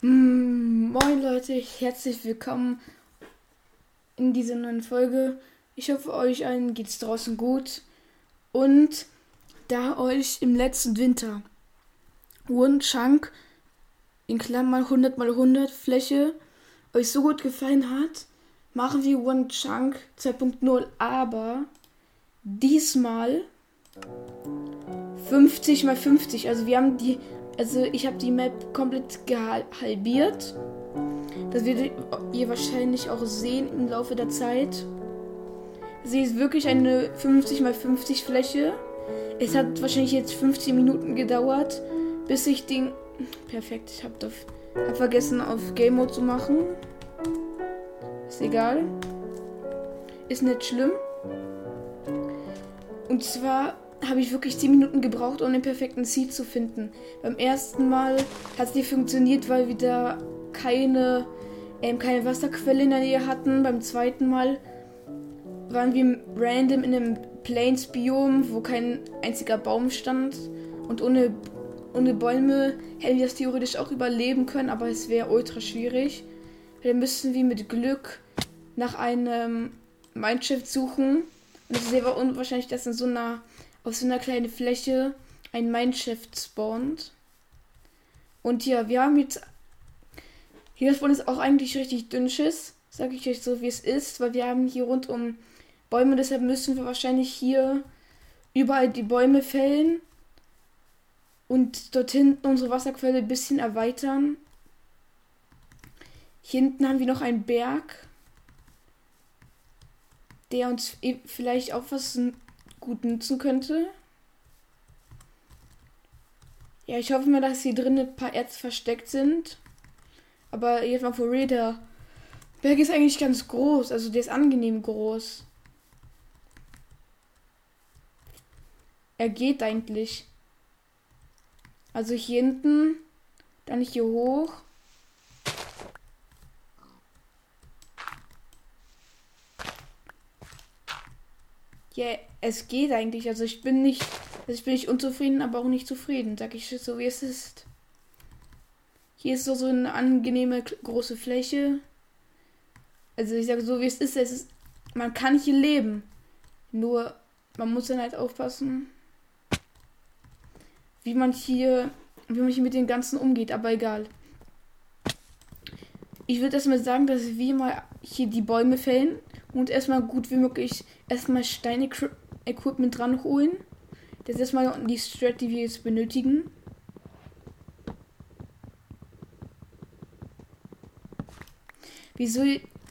Mm, moin Leute, herzlich willkommen in dieser neuen Folge. Ich hoffe, euch allen geht's draußen gut. Und da euch im letzten Winter One Chunk in Klammern 100 x 100 Fläche euch so gut gefallen hat, machen wir One Chunk 2.0, aber diesmal 50 x 50. Also wir haben die also ich habe die Map komplett halbiert. Das werdet ihr wahrscheinlich auch sehen im Laufe der Zeit. Sie ist wirklich eine 50 x 50 Fläche. Es hat wahrscheinlich jetzt 15 Minuten gedauert, bis ich den. Perfekt, ich habe hab vergessen auf Game Mode zu machen. Ist egal. Ist nicht schlimm. Und zwar habe ich wirklich 10 Minuten gebraucht, um den perfekten Seed zu finden. Beim ersten Mal hat es nicht funktioniert, weil wir da keine, ähm, keine Wasserquelle in der Nähe hatten. Beim zweiten Mal waren wir random in einem Plains-Biom, wo kein einziger Baum stand. Und ohne, ohne Bäume hätten wir das theoretisch auch überleben können, aber es wäre ultra schwierig. Dann müssten wir mit Glück nach einem Mindshift suchen. Und es ist sehr unwahrscheinlich, dass in so einer auf so einer kleinen Fläche ein Mineshaft spawnt. Und ja, wir haben jetzt. Hier Spawn ist auch eigentlich richtig dünnsches, sage ich euch so, wie es ist, weil wir haben hier rund um Bäume, deshalb müssen wir wahrscheinlich hier überall die Bäume fällen und dort hinten unsere Wasserquelle ein bisschen erweitern. Hier hinten haben wir noch einen Berg, der uns e- vielleicht auch was gut nutzen könnte. Ja, ich hoffe mal, dass hier drin ein paar Erz versteckt sind. Aber jetzt mal for real, der Berg ist eigentlich ganz groß. Also der ist angenehm groß. Er geht eigentlich. Also hier hinten, dann hier hoch. Ja, es geht eigentlich. Also ich bin nicht, also ich bin nicht unzufrieden, aber auch nicht zufrieden, sag ich so, wie es ist. Hier ist so, so eine angenehme große Fläche. Also ich sage so, wie es ist, es ist, man kann hier leben. Nur, man muss dann halt aufpassen, wie man hier, wie man hier mit den ganzen umgeht, aber egal. Ich würde erstmal sagen, dass wir mal hier die Bäume fällen und erstmal gut wie möglich erstmal Steine-Equipment ranholen. Das ist erstmal die Strat, die wir jetzt benötigen. Wieso?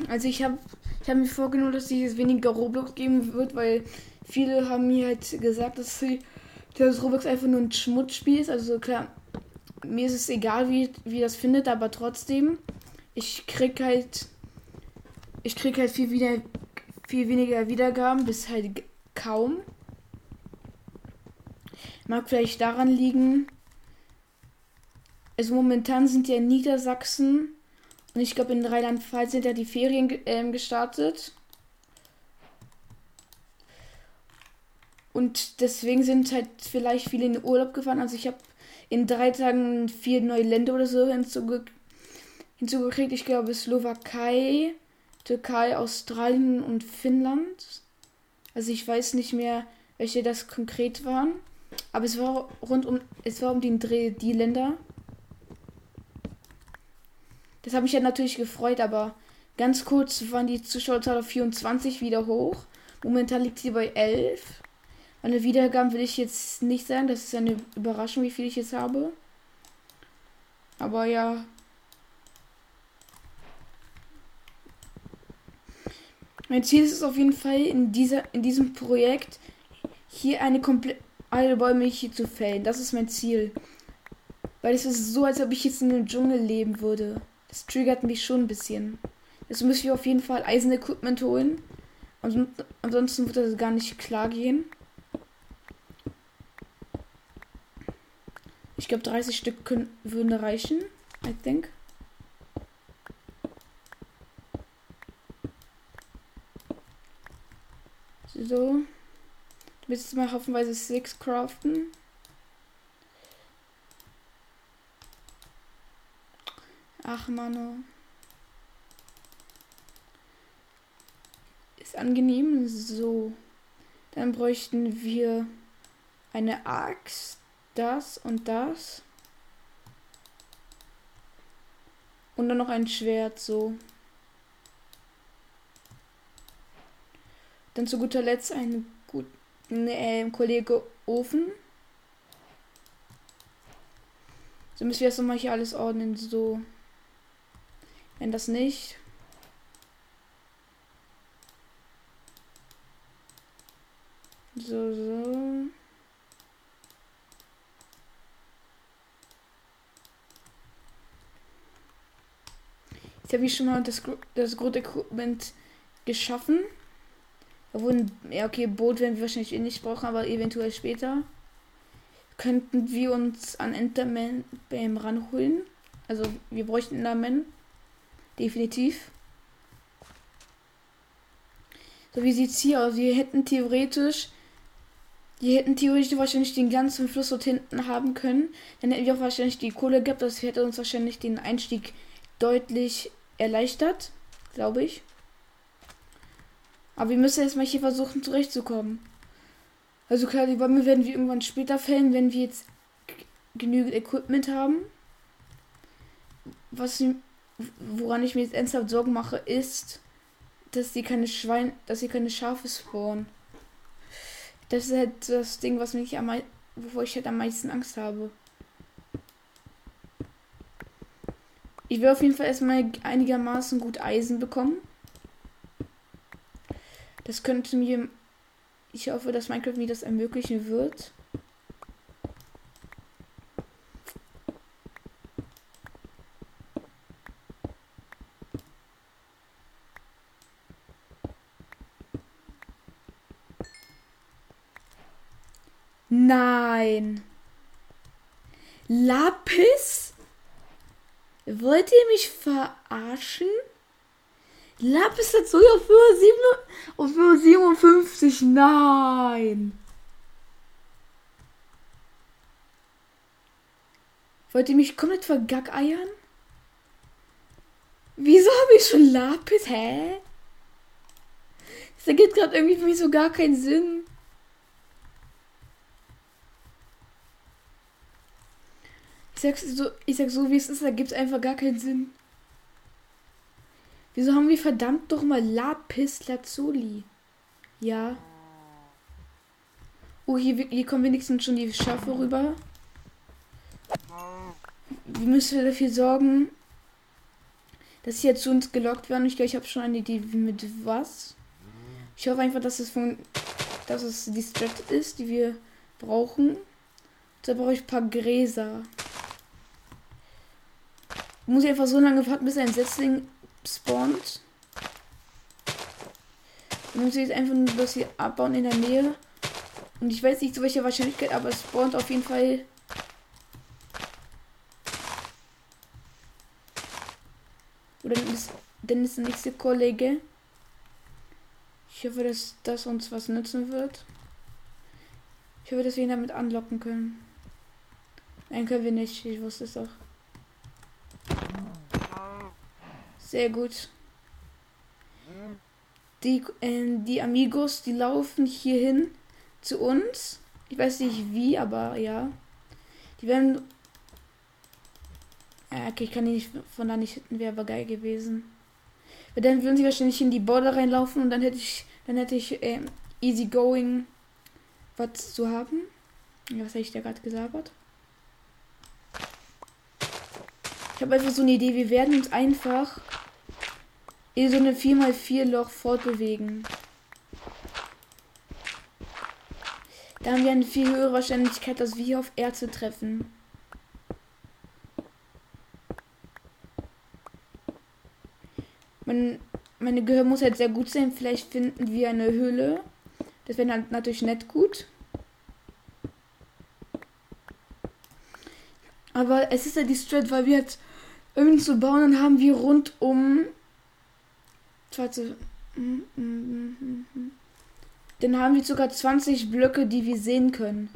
Also ich habe ich hab mir vorgenommen, dass es weniger Roblox geben wird, weil viele haben mir halt gesagt, dass sie das Roblox einfach nur ein Schmutzspiel ist. Also klar, mir ist es egal, wie, wie das findet, aber trotzdem, ich krieg halt ich kriege halt viel, wieder, viel weniger Wiedergaben, bis halt kaum. Mag vielleicht daran liegen. Also momentan sind ja in Niedersachsen und ich glaube in Rheinland-Pfalz sind ja die Ferien äh, gestartet. Und deswegen sind halt vielleicht viele in den Urlaub gefahren. Also ich habe in drei Tagen vier neue Länder oder so hinzuge hinzugekriegt. Ich glaube Slowakei, Türkei, Australien und Finnland. Also ich weiß nicht mehr, welche das konkret waren. Aber es war rund um, es war um den Dreh die Länder. Das habe mich ja natürlich gefreut, aber ganz kurz waren die Zuschauerzahl auf 24 wieder hoch. Momentan liegt sie bei 11. Meine Wiedergaben will ich jetzt nicht sagen. Das ist eine Überraschung, wie viel ich jetzt habe. Aber ja, Mein Ziel ist es auf jeden Fall, in, dieser, in diesem Projekt hier eine komplett alle Bäume hier zu fällen. Das ist mein Ziel. Weil es ist so, als ob ich jetzt in einem Dschungel leben würde. Das triggert mich schon ein bisschen. Jetzt müssen wir auf jeden Fall Eisen-Equipment holen. Ansonsten wird das gar nicht klar gehen. Ich glaube, 30 Stück können, würden reichen. I think. So. Du willst mal hoffenweise Six craften. Ach, Mann. Ist angenehm. So. Dann bräuchten wir eine Axt, das und das. Und dann noch ein Schwert, so. Dann zu guter Letzt ein gut, äh, Kollege Ofen. So müssen wir das nochmal hier alles ordnen. So. Wenn das nicht. So, so. Jetzt habe ich schon mal das, das Grundequipment geschaffen. Wurden, ja okay, Boot werden wir wahrscheinlich eh nicht brauchen, aber eventuell später könnten wir uns an Enderman beim ranholen. Also wir bräuchten Enderman. Definitiv. So wie sieht's hier aus? Wir hätten theoretisch. Wir hätten theoretisch wahrscheinlich den ganzen Fluss dort hinten haben können. Dann hätten wir auch wahrscheinlich die Kohle gehabt. Das hätte uns wahrscheinlich den Einstieg deutlich erleichtert. Glaube ich. Aber wir müssen jetzt mal hier versuchen zurechtzukommen. Also klar, die Bäume werden wir irgendwann später fällen, wenn wir jetzt genügend Equipment haben. Was woran ich mir jetzt ernsthaft Sorgen mache, ist, dass sie keine Schwein, dass sie keine Schafe spawnen. Das ist halt das Ding, was mich am wovor ich halt am meisten Angst habe. Ich will auf jeden Fall erstmal einigermaßen gut Eisen bekommen. Das könnte mir. Ich hoffe, dass Minecraft mir das ermöglichen wird. Nein. Lapis? Wollt ihr mich verarschen? Lapis hat sogar für, und für 57. Nein. Wollt ihr mich komplett vergackeiern? Wieso habe ich schon Lapis? Hä? Das ergibt gerade irgendwie für mich so gar keinen Sinn. Ich sag's so, ich sag so wie es ist, da gibt es einfach gar keinen Sinn. Wieso haben wir verdammt doch mal Lapis Lazuli? Ja. Oh, hier, hier kommen wenigstens schon die Schafe rüber. Wir müssen dafür sorgen, dass sie jetzt zu uns gelockt werden. Ich glaube, ich habe schon eine Idee mit was. Ich hoffe einfach, dass es von, dass es die Strat ist, die wir brauchen. Da brauche ich ein paar Gräser. Muss ich einfach so lange warten, bis ein Setzling spawnt. Dann muss jetzt einfach nur das hier abbauen in der Nähe. Und ich weiß nicht zu welcher Wahrscheinlichkeit, aber es spawnt auf jeden Fall. Oder ist, dann ist der nächste Kollege. Ich hoffe, dass das uns was nützen wird. Ich hoffe, dass wir ihn damit anlocken können. Nein, können wir nicht. Ich wusste es auch. Sehr gut. Die, äh, die Amigos, die laufen hierhin zu uns. Ich weiß nicht wie, aber ja. Die werden. Ja, okay, ich kann die nicht von da nicht hitten, wäre aber geil gewesen. Weil dann würden sie wahrscheinlich in die Border reinlaufen und dann hätte ich, dann hätte ich äh, easy going was zu haben. Was habe ich da gerade gesagt? Ich habe einfach so eine Idee. Wir werden uns einfach in so eine 4x4 Loch fortbewegen. Da haben wir eine viel höhere Wahrscheinlichkeit, dass wir auf Erze treffen. Mein, meine Gehör muss halt sehr gut sein. Vielleicht finden wir eine Höhle. Das wäre halt natürlich nicht gut. Aber es ist ja die Strat, weil wir jetzt irgendwie zu bauen, dann haben wir rund um. Warte. Dann haben wir sogar 20 Blöcke, die wir sehen können.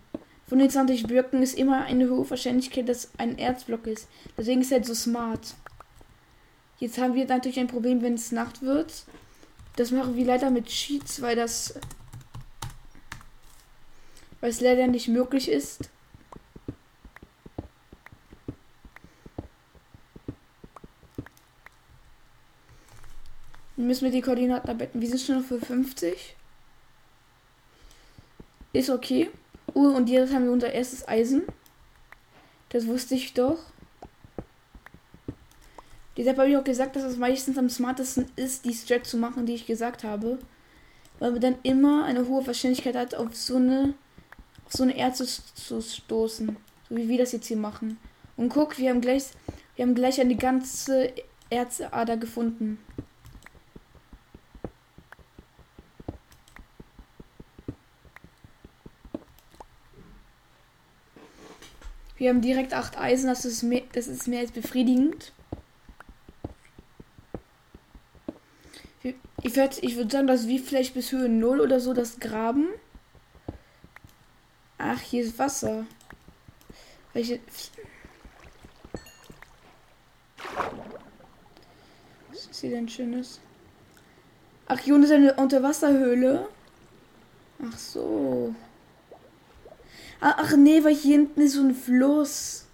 Von den 20 Blöcken ist immer eine hohe Wahrscheinlichkeit, dass ein Erzblock ist. Deswegen ist er so smart. Jetzt haben wir natürlich ein Problem, wenn es Nacht wird. Das machen wir leider mit Cheats, weil das weil es leider nicht möglich ist. Müssen wir die Koordinaten arbeiten. Wir sind schon noch für 50. Ist okay. Oh, und jetzt haben wir unser erstes Eisen. Das wusste ich doch. Deshalb habe ich auch gesagt, dass es meistens am smartesten ist, die Strat zu machen, die ich gesagt habe. Weil man dann immer eine hohe Wahrscheinlichkeit hat, auf so eine, auf so eine Erze zu stoßen. So wie wir das jetzt hier machen. Und guck, wir haben gleich, wir haben gleich eine ganze Erzader gefunden. Wir haben direkt 8 Eisen, das ist mehr, das ist mehr als befriedigend. Ich würde ich würd sagen, dass wir vielleicht bis Höhe 0 oder so das graben. Ach, hier ist Wasser. Welche. Was ist hier denn Schönes? Ach, hier unten ist eine Unterwasserhöhle. Ach so. Ah, ach nee, weil hier hinten ist so ein Fluss.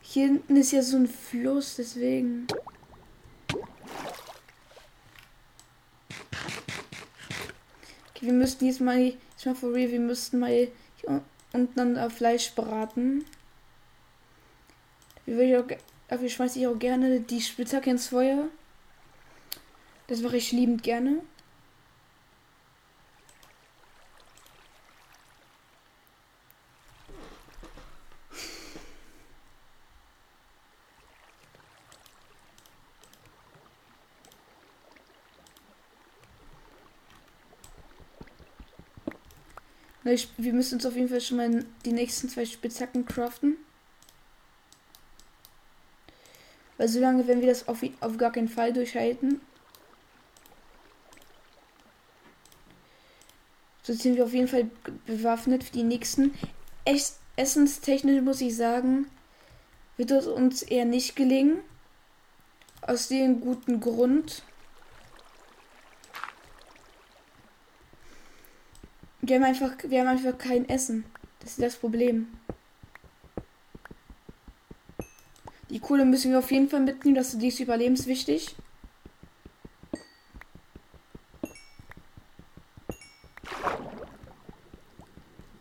Hier hinten ist ja so ein Fluss, deswegen. Okay, wir müssten jetzt mal, jetzt mal for real, wir müssten mal hier unten an Fleisch braten. Dafür schmeiße ich auch gerne die Spitzhacke ins Feuer. Das mache ich liebend gerne. Wir müssen uns auf jeden Fall schon mal die nächsten zwei Spitzhacken craften. Weil so lange werden wir das auf, auf gar keinen Fall durchhalten. So sind wir auf jeden Fall bewaffnet für die nächsten. Ess Essenstechnisch muss ich sagen, wird es uns eher nicht gelingen. Aus dem guten Grund. Wir haben einfach, wir haben einfach kein Essen. Das ist das Problem. Die Kohle müssen wir auf jeden Fall mitnehmen, das ist überlebenswichtig.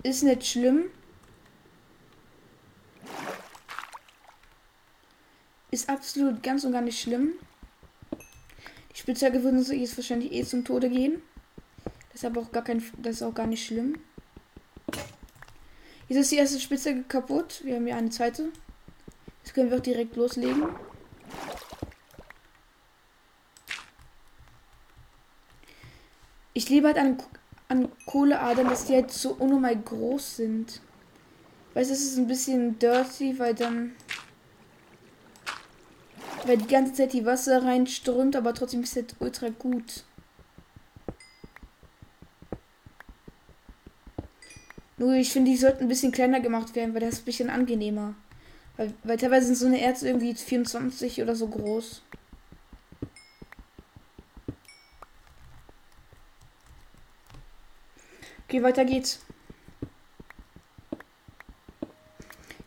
Ist nicht schlimm. Ist absolut ganz und gar nicht schlimm. Die Spitzhacke würden sich jetzt wahrscheinlich eh zum Tode gehen. Das ist aber auch gar kein. Das ist auch gar nicht schlimm. Jetzt ist die erste Spitze kaputt. Wir haben hier eine zweite. Jetzt können wir auch direkt loslegen. Ich liebe halt an, an Kohleadern, dass die halt so unnormal groß sind. Weißt du, es ist ein bisschen dirty, weil dann. Weil die ganze Zeit die Wasser reinströmt, aber trotzdem ist es halt ultra gut. Nur ich finde, die sollten ein bisschen kleiner gemacht werden, weil das ist ein bisschen angenehmer. Weil, weil teilweise sind so eine Ärzte irgendwie 24 oder so groß. Okay, weiter geht's.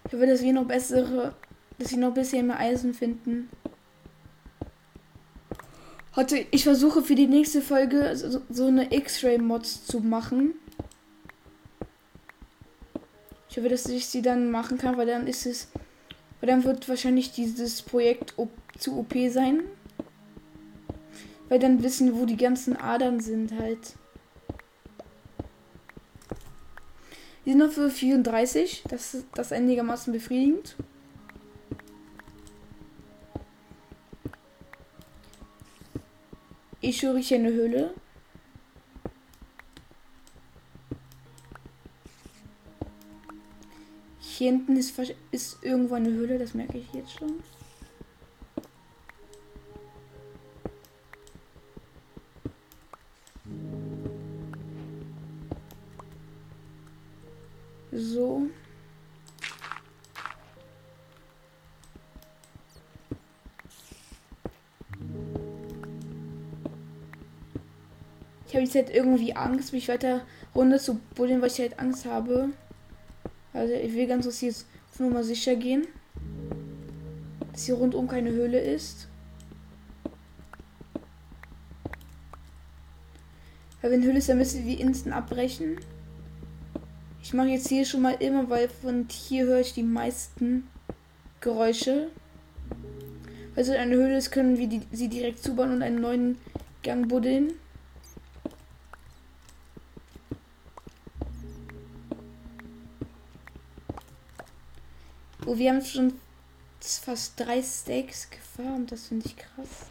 Ich hoffe, dass wir noch bessere, dass wir noch ein bisschen mehr Eisen finden. Heute, ich versuche für die nächste Folge so, so eine X-Ray-Mods zu machen hoffe, dass ich sie dann machen kann, weil dann ist es. Weil dann wird wahrscheinlich dieses Projekt zu OP sein. Weil dann wissen, wo die ganzen Adern sind halt. Die sind noch für 34. Das ist das einigermaßen befriedigend. Ich höre hier eine Höhle. Hier hinten ist, ist irgendwo eine Höhle, das merke ich jetzt schon. So. Ich habe jetzt halt irgendwie Angst, mich weiter runter zu buddeln, weil ich halt Angst habe. Also ich will ganz kurz jetzt nur mal sicher gehen. Dass hier rundum keine Höhle ist. Weil wenn Höhle ist, dann müssen wir instant abbrechen. Ich mache jetzt hier schon mal immer, weil von hier höre ich die meisten Geräusche. Also eine Höhle ist, können wir die, sie direkt zubauen und einen neuen Gang buddeln. Oh, wir haben schon fast drei Steaks gefarmt. Das finde ich krass.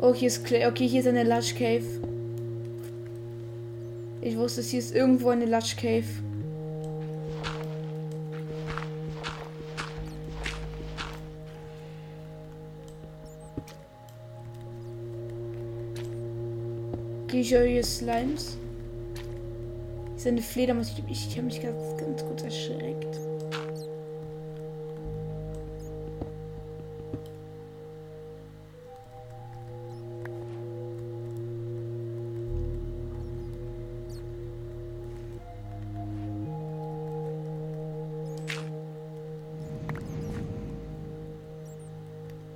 Oh, hier ist Clay. Okay, hier ist eine Lush Cave. Ich wusste, hier ist irgendwo eine Lush Cave. Hier Slimes. Ist eine Fledermaus. Ich, ich, ich habe mich ganz, ganz gut erschreckt.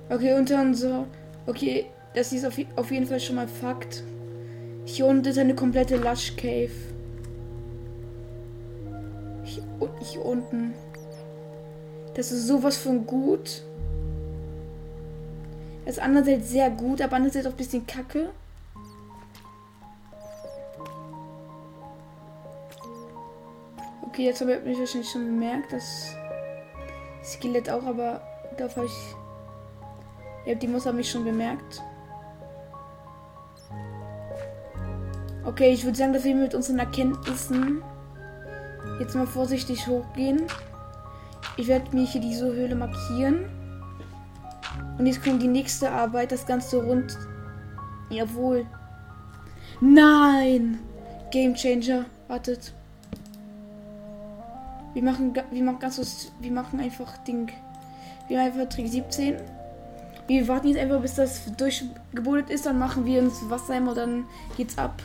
Okay, unter unser. Okay, das ist auf, auf jeden Fall schon mal Fakt. Hier unten ist eine komplette Lush Cave. Hier, hier unten. Das ist sowas von gut. Das ist sehr gut, aber andererseits auch ein bisschen kacke. Okay, jetzt habe ich mich wahrscheinlich schon bemerkt, dass Skelett auch, aber habe ich ja, die muss haben mich schon bemerkt. Okay, ich würde sagen, dass wir mit unseren Erkenntnissen jetzt mal vorsichtig hochgehen. Ich werde mir hier diese Höhle markieren. Und jetzt kommt die nächste Arbeit, das Ganze rund. Jawohl. Nein! Game Changer. Wartet. Wir machen, wir machen ganz wir machen einfach Ding. Wir machen einfach Trick 17. Wir warten jetzt einfach, bis das durchgebuddelt ist, dann machen wir ins Wasser und dann geht's ab.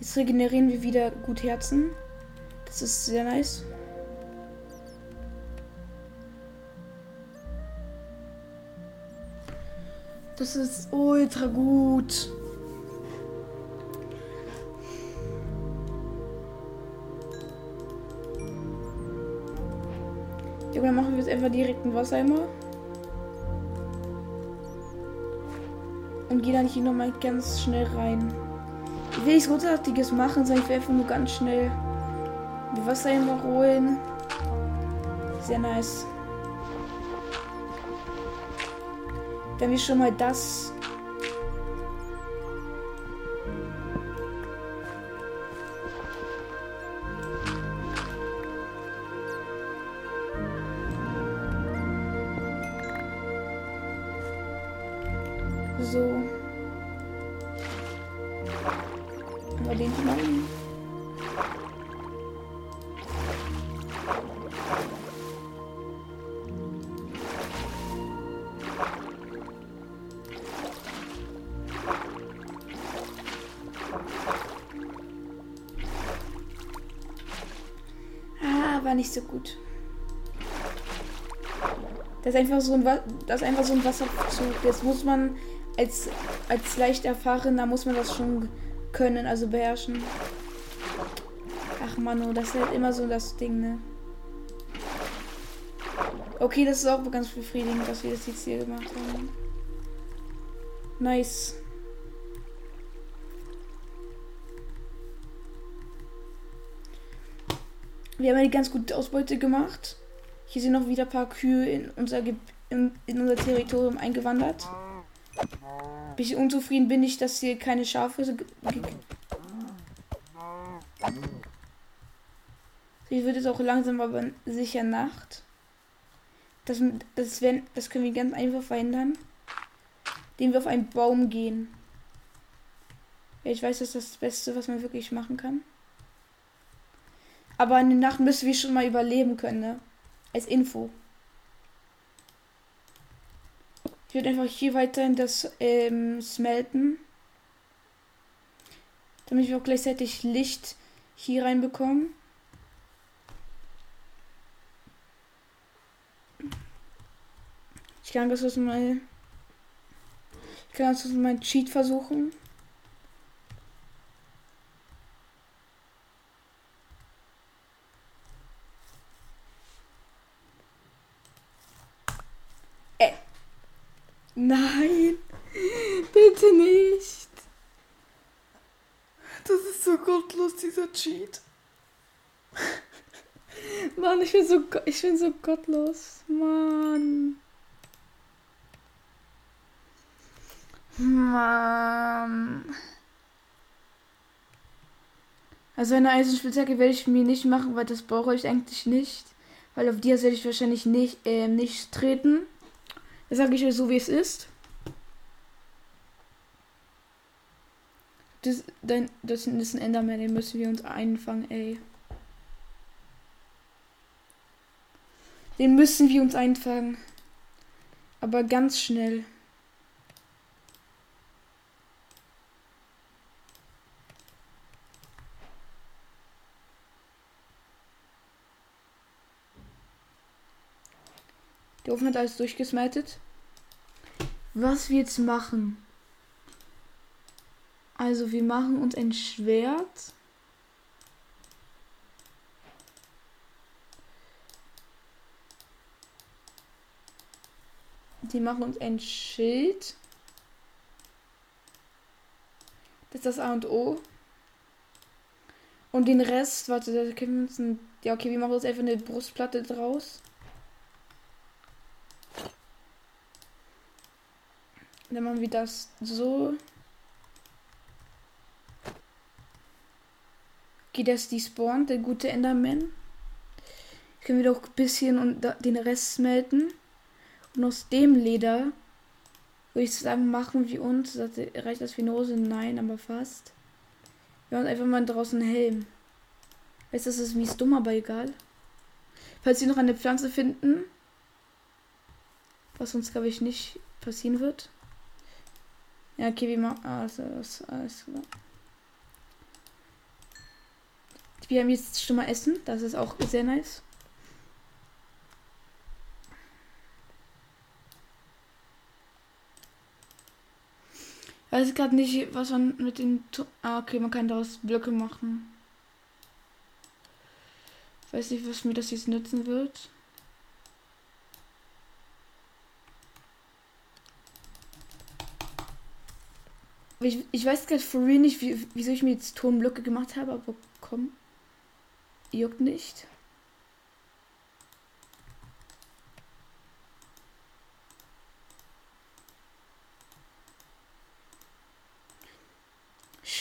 Jetzt regenerieren wir wieder gut Herzen. Das ist sehr nice. Das ist ultra gut. Dann machen wir jetzt einfach direkt einen Wassereimer. Und gehe dann hier nochmal ganz schnell rein. Ich will nichts Großartiges machen, sondern ich will einfach nur ganz schnell die Wassereimer holen. Sehr nice. Dann wir schon mal das nicht so gut. Das ist einfach so ein, das einfach so ein Wasserzug. Jetzt muss man als, als leicht erfahrener muss man das schon können, also beherrschen. Ach Manu, das ist halt immer so das Ding, ne? Okay, das ist auch ganz befriedigend, dass wir das jetzt hier gemacht haben. Nice. Wir haben eine ganz gute Ausbeute gemacht. Hier sind noch wieder ein paar Kühe in unser, in, in unser Territorium eingewandert. Bisschen unzufrieden bin ich, dass hier keine Schafe sind. Hier wird es auch langsam aber sicher Nacht. Das, das, werden, das können wir ganz einfach verhindern. Indem wir auf einen Baum gehen. Ich weiß, das ist das Beste, was man wirklich machen kann. Aber in der Nacht müssen wir schon mal überleben können, ne? Als Info. Ich werde einfach hier weiterhin das ähm, smelten. Damit wir auch gleichzeitig Licht hier reinbekommen. Ich kann das mal. Ich kann das mal Cheat versuchen. Äh. Nein, bitte nicht. Das ist so gottlos, dieser Cheat. Mann, ich bin so, ich bin so gottlos. Mann. Mann. Also eine Eisenspitzhacke werde ich mir nicht machen, weil das brauche ich eigentlich nicht. Weil auf die werde ich wahrscheinlich nicht, äh, nicht treten. Das sage ich euch so, wie es ist. Das, dann, das ist ein Enderman, den müssen wir uns einfangen, ey. Den müssen wir uns einfangen. Aber ganz schnell. Der Ofen hat alles durchgesmeltet. Was wir jetzt machen. Also wir machen uns ein Schwert. Die machen uns ein Schild. Das ist das A und O. Und den Rest, warte, da können wir uns ein. Ja, okay, wir machen uns einfach eine Brustplatte draus. Dann machen wir das so. Geht das die Spawn, der gute Enderman. Können wir doch ein bisschen und den Rest smelten. Und aus dem Leder würde ich sagen, machen wir uns. Das reicht das Hose? Nein, aber fast. Wir haben einfach mal draußen einen Helm. Weißt du, das ist mies dumm, aber egal. Falls wir noch eine Pflanze finden, was uns, glaube ich, nicht passieren wird. Ja, okay, wie machen. Also, alles, alles klar. Wir haben jetzt schon mal Essen. Das ist auch sehr nice. Weiß gerade nicht, was man mit den. Ah, okay, man kann daraus Blöcke machen. Weiß nicht, was mir das jetzt nützen wird. Ich, ich weiß gerade for real nicht, wie, wieso ich mir jetzt Turmblöcke gemacht habe, aber komm. Juckt nicht.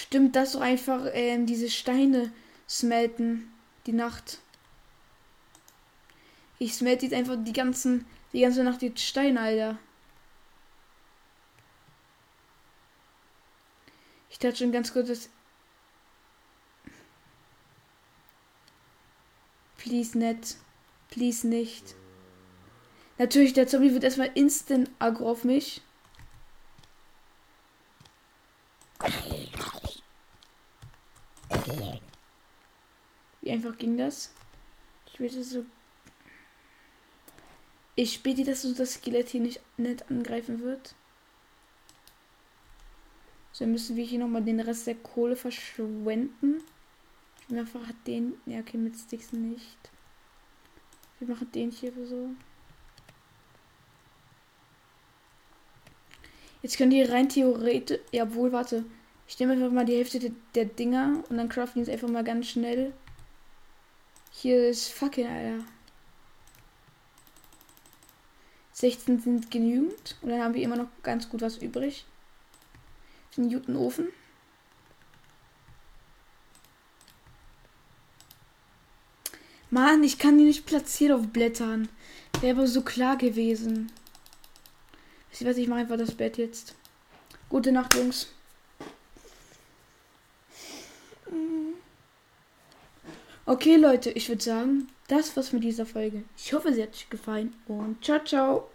Stimmt, das so einfach ähm, diese Steine smelten. Die Nacht. Ich smelte jetzt einfach die ganzen, die ganze Nacht die Steine, Alter. Ich dachte schon ganz kurz, dass. Please nicht. Please nicht. Natürlich, der Zombie wird erstmal instant aggro auf mich. Wie einfach ging das? Ich will so. Ich bete, dass uns das Skelett hier nicht, nicht angreifen wird. So, dann müssen wir hier nochmal den Rest der Kohle verschwenden. Wir einfach den. Ja, okay, mit Sticks nicht. Wir machen den hier so. Jetzt könnt ihr rein theoretisch. Ja, wohl, warte. Ich nehme einfach mal die Hälfte der, der Dinger und dann craften wir es einfach mal ganz schnell. Hier ist fucking, Alter. 16 sind genügend. Und dann haben wir immer noch ganz gut was übrig den guten Ofen. Mann, ich kann die nicht platzieren auf Blättern. Wäre aber so klar gewesen. Ich weiß, ich mache einfach das Bett jetzt. Gute Nacht, Jungs. Okay, Leute, ich würde sagen, das war's mit dieser Folge. Ich hoffe, sie hat euch gefallen und ciao, ciao.